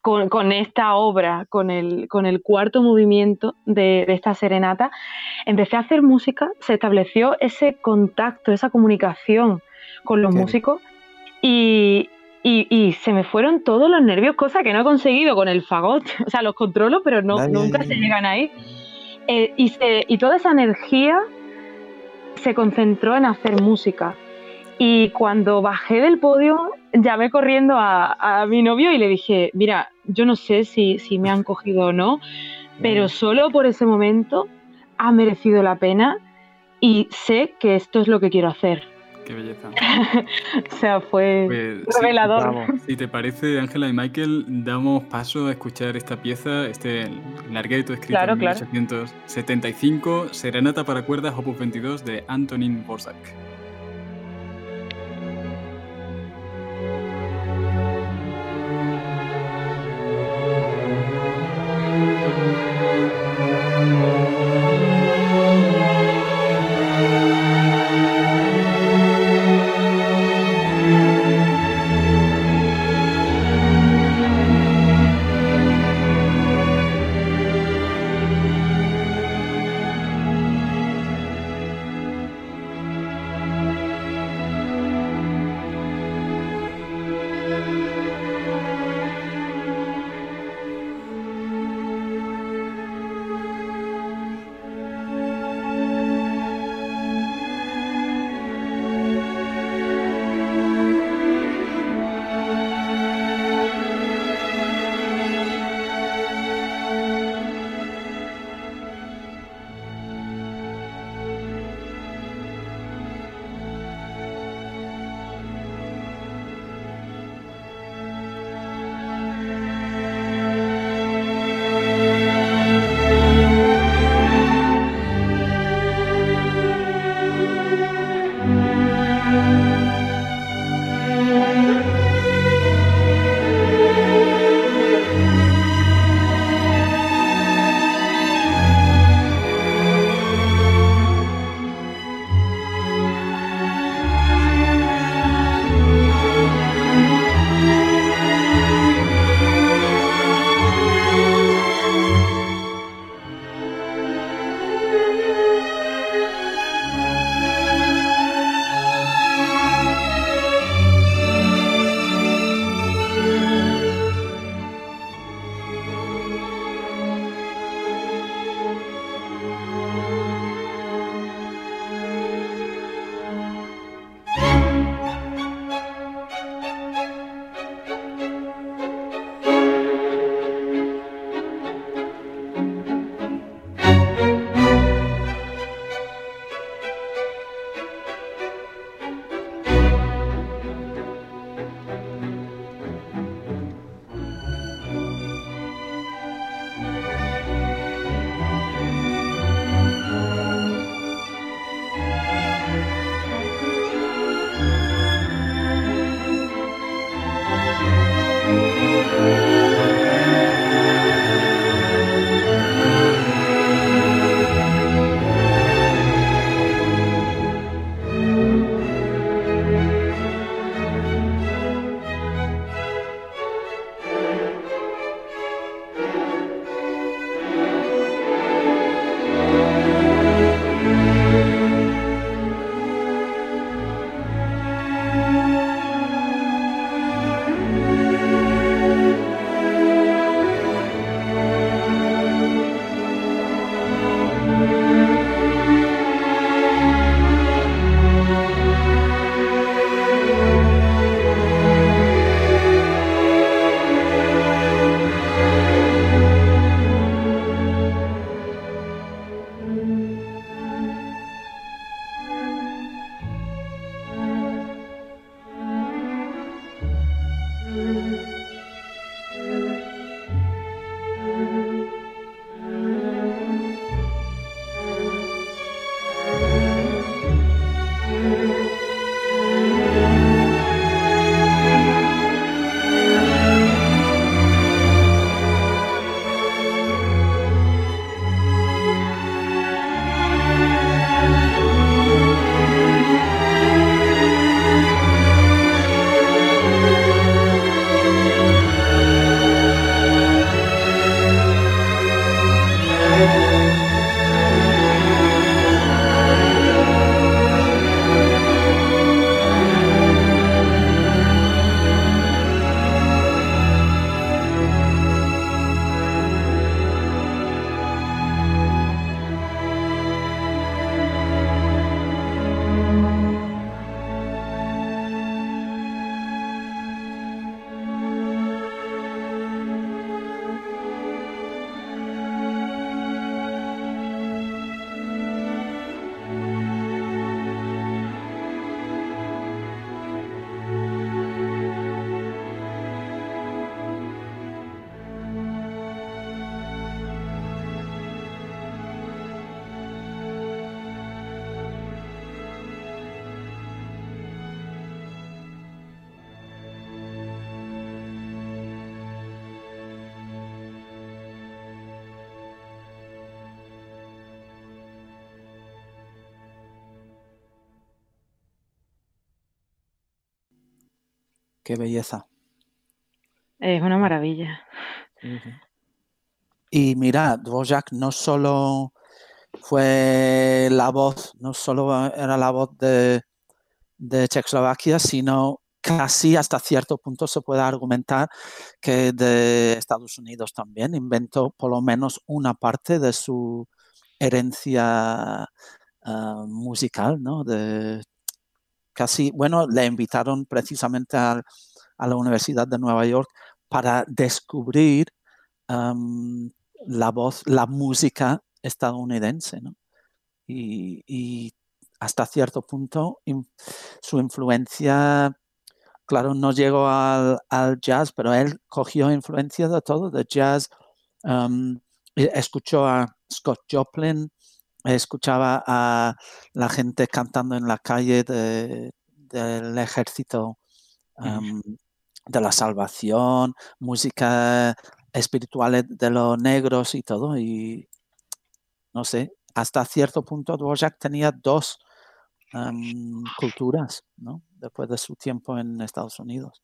con, esta obra, con el, con el cuarto movimiento de, esta serenata. Empecé a hacer música, se estableció ese contacto, esa comunicación con los músicos y, y, se me fueron todos los nervios, cosa que no he conseguido con el fagot. O sea, los controlo, pero no, nunca se llegan ahí. Eh, y, y toda esa energía se concentró en hacer música. Y cuando bajé del podio, llamé corriendo a, mi novio y le dije, mira, yo no sé si, si me han cogido o no, pero solo por ese momento ha merecido la pena y sé que esto es lo que quiero hacer. Qué belleza. o sea, fue pues, revelador. Si, te parece, Ángela y Michael, damos paso a escuchar esta pieza, este largueto escrito en 1875, Serenata para cuerdas, opus 22, de Antonin Borsak. Qué belleza. Es una maravilla. Y mira, Dvorak no solo fue la voz, no solo era la voz de, de Checoslovaquia, sino casi hasta cierto punto se puede argumentar que de Estados Unidos también inventó por lo menos una parte de su herencia ah, musical, ¿no? De casi, bueno, le invitaron precisamente a, la Universidad de Nueva York para descubrir la voz, la música estadounidense, ¿no? Y, hasta cierto punto su influencia, claro, no llegó al, jazz, pero él cogió influencia de todo, de jazz, escuchó a Scott Joplin, escuchaba a la gente cantando en la calle del ejército de la salvación, música espiritual de los negros y todo. Y no sé, hasta cierto punto Dvorak tenía dos culturas, ¿no? Después de su tiempo en Estados Unidos.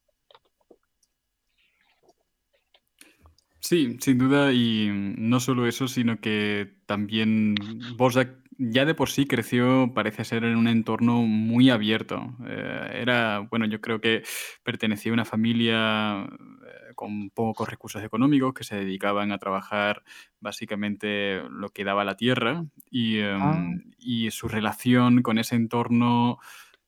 Sí, sin duda, y no solo eso, sino que también Borzak ya de por sí creció, parece ser, en un entorno muy abierto. Eh, era, bueno, yo creo que pertenecía a una familia eh, con pocos recursos económicos que se dedicaban a trabajar básicamente lo que daba la tierra y, em, ah. y su relación con ese entorno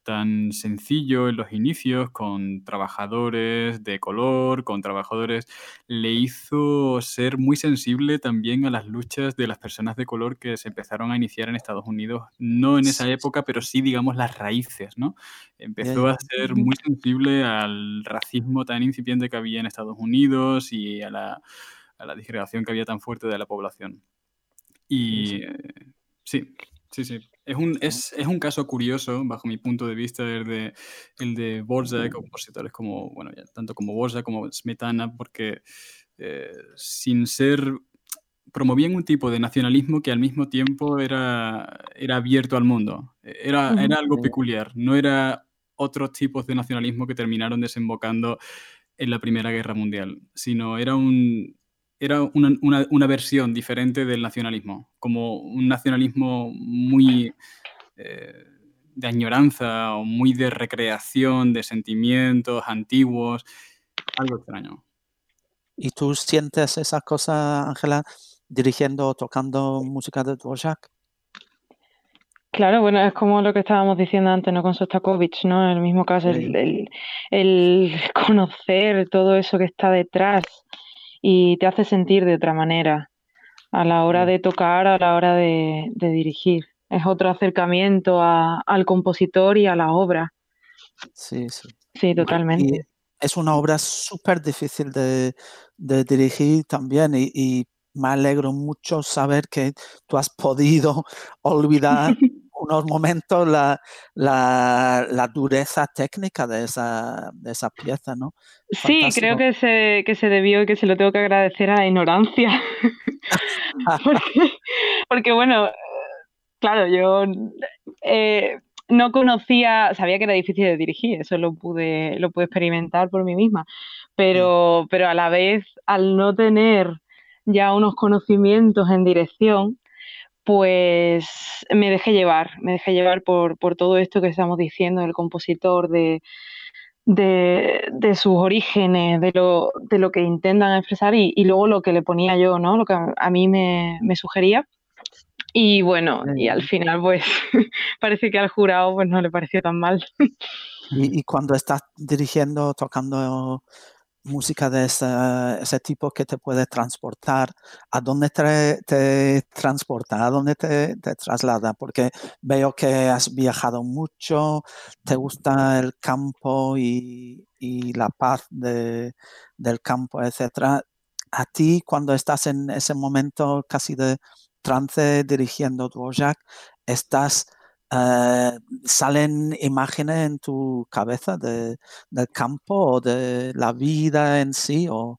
tan sencillo en los inicios, con trabajadores de color, con trabajadores, le hizo ser muy sensible también a las luchas de las personas de color que se empezaron a iniciar en Estados Unidos, no en esa época, pero sí, digamos, las raíces, ¿no? Empezó a ser muy sensible al racismo tan incipiente que había en Estados Unidos y a la, a la disgregación que había tan fuerte de la población. Y sí, eh, sí, sí. Es un, es, es un caso curioso, bajo mi punto de vista, el de, el de Borza, compositores como, bueno, tanto como Borza como Smetana, porque eh, sin ser promovían un tipo de nacionalismo que al mismo tiempo era, era abierto al mundo. Era, era algo peculiar, no era otros tipos de nacionalismo que terminaron desembocando en la Primera Guerra Mundial, sino era un, era una, versión diferente del nacionalismo, como un nacionalismo muy eh, de añoranza o muy de recreación de sentimientos antiguos, algo extraño. ¿Y tú sientes esa cosa, Ángela, dirigiendo o tocando música de Dvorak? Claro, bueno, es como lo que estábamos diciendo antes, ¿no? Con Sostakovich, ¿no? En el mismo caso, el, el, conocer todo eso que está detrás y te hace sentir de otra manera a la hora de tocar, a la hora de, dirigir. Es otro acercamiento al compositor y a la obra. Sí, sí. Sí, totalmente. es una obra súper difícil de, dirigir también y, me alegro mucho saber que tú has podido olvidar unos momentos la, la, dureza técnica de esa, de esa pieza, ¿no? Sí, creo que se, que se debió y que se lo tengo que agradecer a la ignorancia. porque, bueno, claro, yo eh, no conocía, sabía que era difícil de dirigir, eso lo pude, lo pude experimentar por mí misma, pero, pero a la vez, al no tener ya unos conocimientos en dirección, pues me dejé llevar, me dejé llevar por, todo esto que estamos diciendo del compositor, de, de, sus orígenes, de lo, de lo que intentan expresar y, luego lo que le ponía yo, ¿no? Lo que a, mí me, sugería. Y bueno, y al final pues parece que al jurado pues no le pareció tan mal. Y, y cuando estás dirigiendo, tocando música de ese, tipo que te puede transportar, a dónde te, transporta, a dónde te, traslada, porque veo que has viajado mucho, te gusta el campo y, la paz del campo, etcétera. A ti, cuando estás en ese momento casi de trance dirigiendo Dvorak, estás eh, ¿salen imágenes en tu cabeza de, del campo o de la vida en sí? O...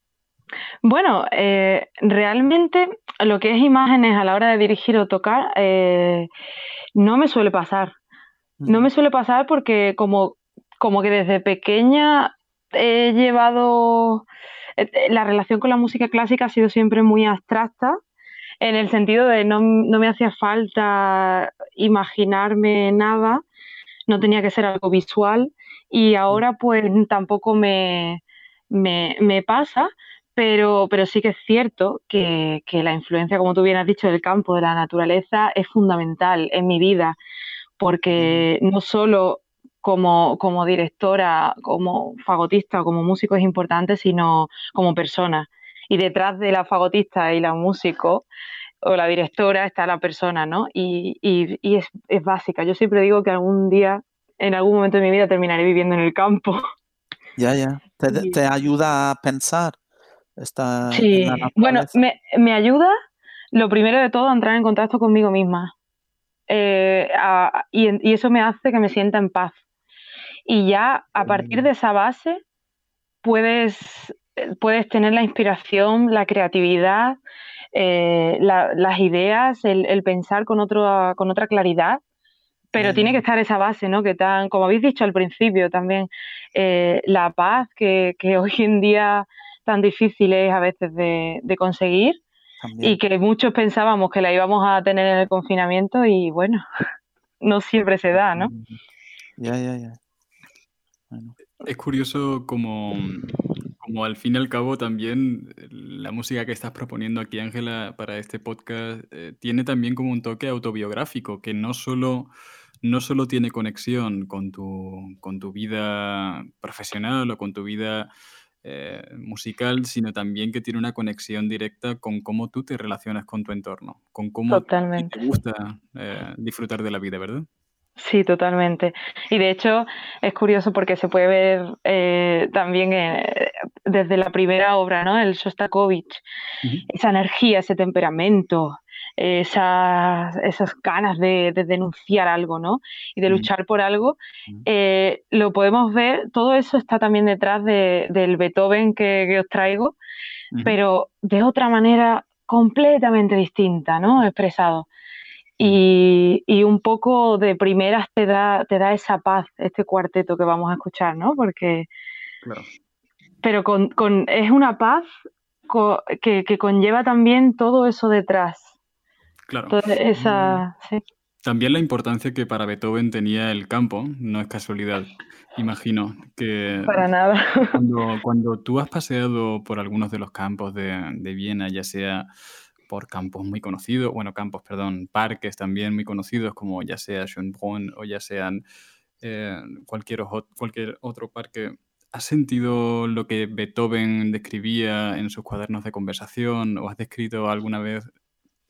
Bueno, eh, realmente lo que es imágenes a la hora de dirigir o tocar eh, no me suele pasar. No me suele pasar porque como, como que desde pequeña he llevado, la relación con la música clásica ha sido siempre muy abstracta, en el sentido de no, no me hacía falta imaginarme nada, no tenía que ser algo visual y ahora pues tampoco me, me, pasa, pero, pero sí que es cierto que, la influencia, como tú bien has dicho, del campo, de la naturaleza, es fundamental en mi vida, porque no solo como, como directora, como fagotista o como músico es importante, sino como persona. Y detrás de la fagotista y la músico o la directora está la persona, ¿no? Y, y, es, es, básica. Yo siempre digo que algún día, en algún momento de mi vida, terminaré viviendo en el campo. Ya, ya. Te, ayuda a pensar. sí, bueno, me, me, ayuda, lo primero de todo, a entrar en contacto conmigo misma. Eh, y, y, eso me hace que me sienta en paz. Y ya a partir de esa base puedes, puedes tener la inspiración, la creatividad, eh, las ideas, el, pensar con, otro, con otra claridad, pero tiene que estar esa base, ¿no? Que tan, como habéis dicho al principio también, eh, la paz que, hoy en día tan difícil es a veces de, conseguir y que muchos pensábamos que la íbamos a tener en el confinamiento y bueno, no siempre se da, ¿no? Ya, ya, ya. Es curioso como como al fin y al cabo también eh, la música que estás proponiendo aquí, Ángela, para este podcast, eh, tiene también como un toque autobiográfico, que no solo, no solo tiene conexión con tu, con tu vida profesional o con tu vida eh, musical, sino también que tiene una conexión directa con cómo tú te relacionas con tu entorno, con cómo te gusta disfrutar de la vida, ¿verdad? Sí, totalmente. Y de hecho es curioso porque se puede ver eh, también eh, desde la primera obra, ¿no? El Shostakovich, esa energía, ese temperamento, esas, esas ganas de, denunciar algo, ¿no? Y de luchar por algo. Eh, lo podemos ver, todo eso está también detrás del Beethoven que, os traigo, pero de otra manera completamente distinta, ¿no? Expresado. Y, un poco de primeras te da, te da esa paz este cuarteto que vamos a escuchar, ¿no? Porque... Pero con, es una paz que, conlleva también todo eso detrás. Claro. esa, mm. También la importancia que para Beethoven tenía el campo, no es casualidad. Imagino que... Para nada. Cuando, cuando tú has paseado por algunos de los campos de, de Viena, ya sea por campos muy conocidos, bueno, campos, perdón, parques también muy conocidos, como ya sea Schönbrunn o ya sean eh, cualquier, cualquier otro parque. ¿Has sentido lo que Beethoven describía en sus cuadernos de conversación o has descrito alguna vez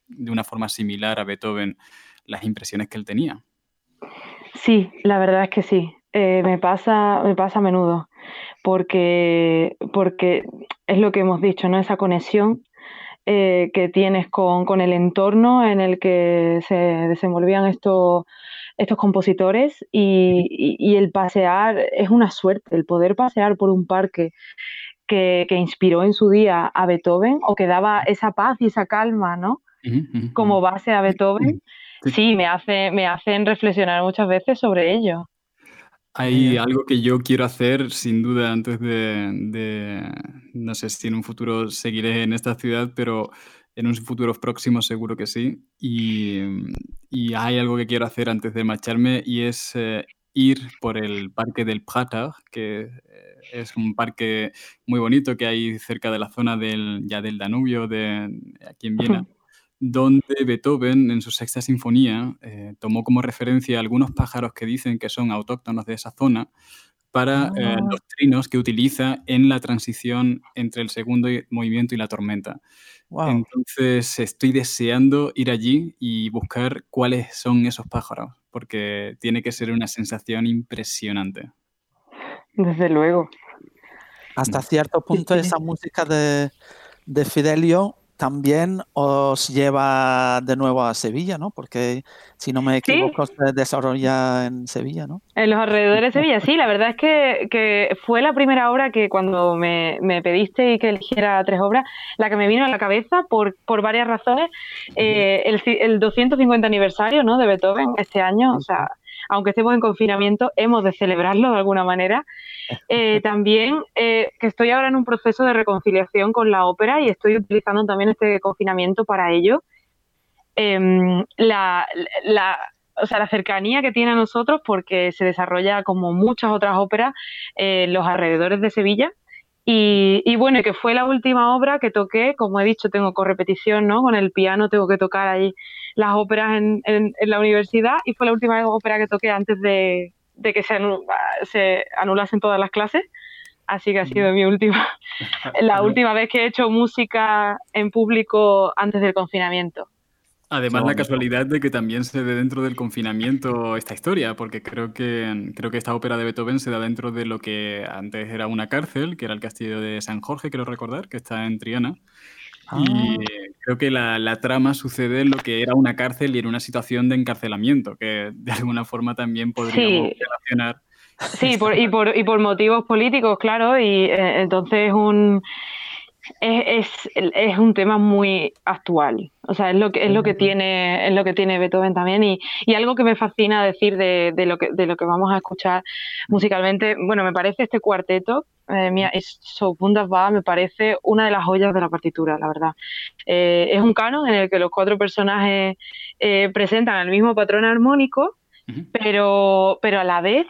de una forma similar a Beethoven las impresiones que él tenía? Sí, la verdad es que sí. Eh, me, pasa, me pasa a menudo porque, porque es lo que hemos dicho, ¿no? Esa conexión eh, que tienes con, el entorno en el que se desenvolvían estos, estos compositores y, el pasear es una suerte, el poder pasear por un parque que, inspiró en su día a Beethoven o que daba esa paz y esa calma, ¿no? Como base a Beethoven, sí, me, hace, me hacen reflexionar muchas veces sobre ello. Hay algo que yo quiero hacer, sin duda, antes de, no sé si en un futuro seguiré en esta ciudad, pero en un futuro próximo seguro que sí. Y, hay algo que quiero hacer antes de marcharme y es eh, ir por el parque del Prater, que eh, es un parque muy bonito que hay cerca de la zona del, ya del Danubio, de, aquí en Viena donde Beethoven, en su sexta sinfonía, eh, tomó como referencia algunos pájaros que dicen que son autóctonos de esa zona para eh, ah. los trinos que utiliza en la transición entre el segundo movimiento y la tormenta. Entonces estoy deseando ir allí y buscar cuáles son esos pájaros, porque tiene que ser una sensación impresionante. Desde luego. Hasta cierto punto esa música de, de Fidelio también os lleva de nuevo a Sevilla, ¿no? Porque si no me equivoco, se desarrolla en Sevilla, ¿no? En los alrededores de Sevilla, sí. La verdad es que, fue la primera obra que cuando me, pediste y que eligiera tres obras, la que me vino a la cabeza por, por varias razones. Eh, el, el 250 aniversario ¿no? de Beethoven este año, o sea, aunque estemos en confinamiento, hemos de celebrarlo de alguna manera. Eh, también que estoy ahora en un proceso de reconciliación con la ópera y estoy utilizando también este confinamiento para ello. Em, la, la, o sea, la cercanía que tiene a nosotros porque se desarrolla como muchas otras óperas en los alrededores de Sevilla. Y, y, bueno, que fue la última obra que toqué, como he dicho, tengo correpetición, ¿no? Con el piano tengo que tocar ahí las óperas en, en, la universidad y fue la última ópera que toqué antes de, de que se, se, anulasen todas las clases. Así que ha sido mi última, la última vez que he hecho música en público antes del confinamiento. Además, la casualidad de que también se dé dentro del confinamiento esta historia, porque creo que, creo que esta ópera de Beethoven se da dentro de lo que antes era una cárcel, que era el castillo de San Jorge, quiero recordar, que está en Triana. Y ah. creo que la, la, trama sucede en lo que era una cárcel y en una situación de encarcelamiento, que de alguna forma también podríamos relacionar. Sí, por, y, por, y por motivos políticos, claro, y eh, entonces un es, es, un tema muy actual. O sea, es lo que, es lo que, tiene, es lo que tiene Beethoven también. Y, y algo que me fascina decir de, de, lo que, de lo que vamos a escuchar musicalmente, bueno, me parece este cuarteto, eh, mía, es So va, me parece una de las joyas de la partitura, la verdad. Eh, es un canon en el que los cuatro personajes eh, presentan el mismo patrón armónico, pero, pero a la vez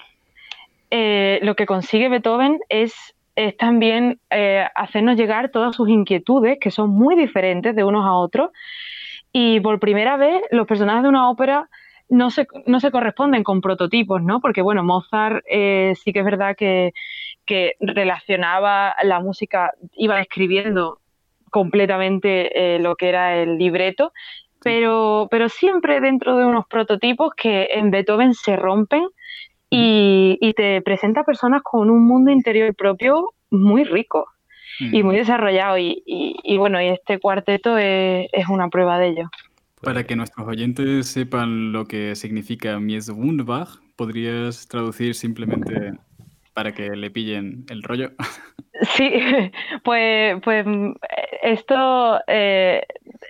eh, lo que consigue Beethoven es es también eh, hacernos llegar todas sus inquietudes, que son muy diferentes de unos a otros. Y por primera vez, los personajes de una ópera no se, no se corresponden con prototipos, ¿no? Porque, bueno, Mozart eh, sí que es verdad que, que, relacionaba la música, iba escribiendo completamente eh, lo que era el libreto, pero, pero siempre dentro de unos prototipos que en Beethoven se rompen y, te presenta personas con un mundo interior propio muy rico y muy desarrollado. Y, bueno, y este cuarteto es, una prueba de ello. Para que nuestros oyentes sepan lo que significa Mies Wunderbar, ¿podrías traducir simplemente para que le pillen el rollo? Sí, pues, pues esto, eh,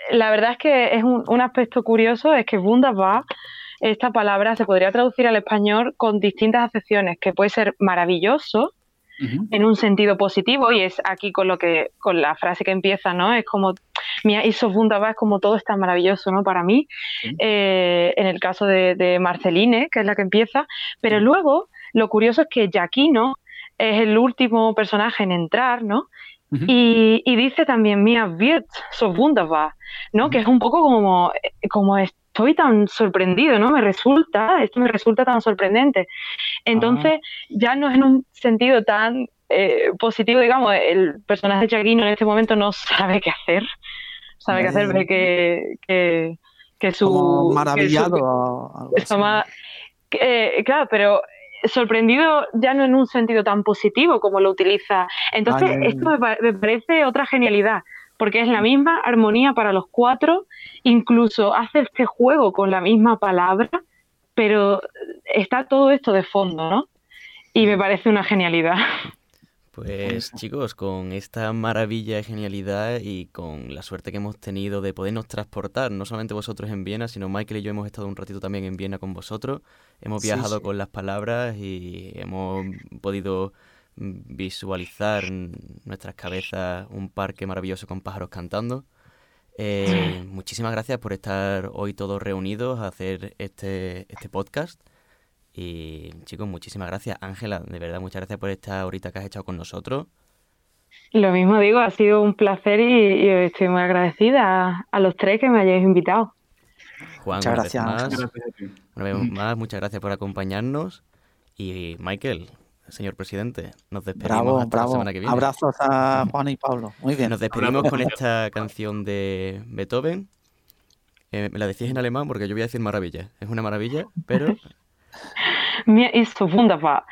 la verdad es que es un, un aspecto curioso, es que Wunderbar esta palabra se podría traducir al español con distintas acepciones, que puede ser maravilloso en un sentido positivo, y es aquí con lo que, con la frase que empieza, ¿no? Es como mi hizo va es como todo está maravilloso, ¿no? Para mí, eh, en el caso de, Marceline, que es la que empieza, pero luego lo curioso es que Jaquino es el último personaje en entrar, ¿no? y, dice también Mia wird so wunderbar, ¿no? Que es un poco como, como estoy tan sorprendido, ¿no? Me resulta, esto me resulta tan sorprendente. Entonces, ah. ya no es en un sentido tan eh, positivo, digamos, el personaje de Chagrino en este momento no sabe qué hacer, sabe qué hacer, ve que, que, que su... Como maravillado. Que claro, pero sorprendido ya no en un sentido tan positivo como lo utiliza. Entonces, esto me, parece otra genialidad porque es la misma armonía para los cuatro, incluso hace este juego con la misma palabra, pero está todo esto de fondo, ¿no? Y me parece una genialidad. Pues chicos, con esta maravilla de genialidad y con la suerte que hemos tenido de podernos transportar, no solamente vosotros en Viena, sino Michael y yo hemos estado un ratito también en Viena con vosotros, hemos viajado con las palabras y hemos podido visualizar en nuestras cabezas un parque maravilloso con pájaros cantando. Eh, muchísimas gracias por estar hoy todos reunidos a hacer este, este podcast. Y chicos, muchísimas gracias. Ángela, de verdad, muchas gracias por esta horita que has echado con nosotros. Lo mismo digo, ha sido un placer y, estoy muy agradecida a, los tres que me hayáis invitado. Juan, muchas gracias. Una vez más, muchas gracias por acompañarnos. Y Michael, señor presidente. Nos despedimos hasta la semana que viene. Abrazos a Juan y Pablo. Muy bien. Nos despedimos con esta canción de Beethoven. Eh, me la decís en alemán porque yo voy a decir maravilla. Es una maravilla, pero. Mir ist so wunderbar.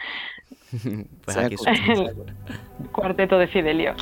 pues aquí El cuarteto de Fidelio.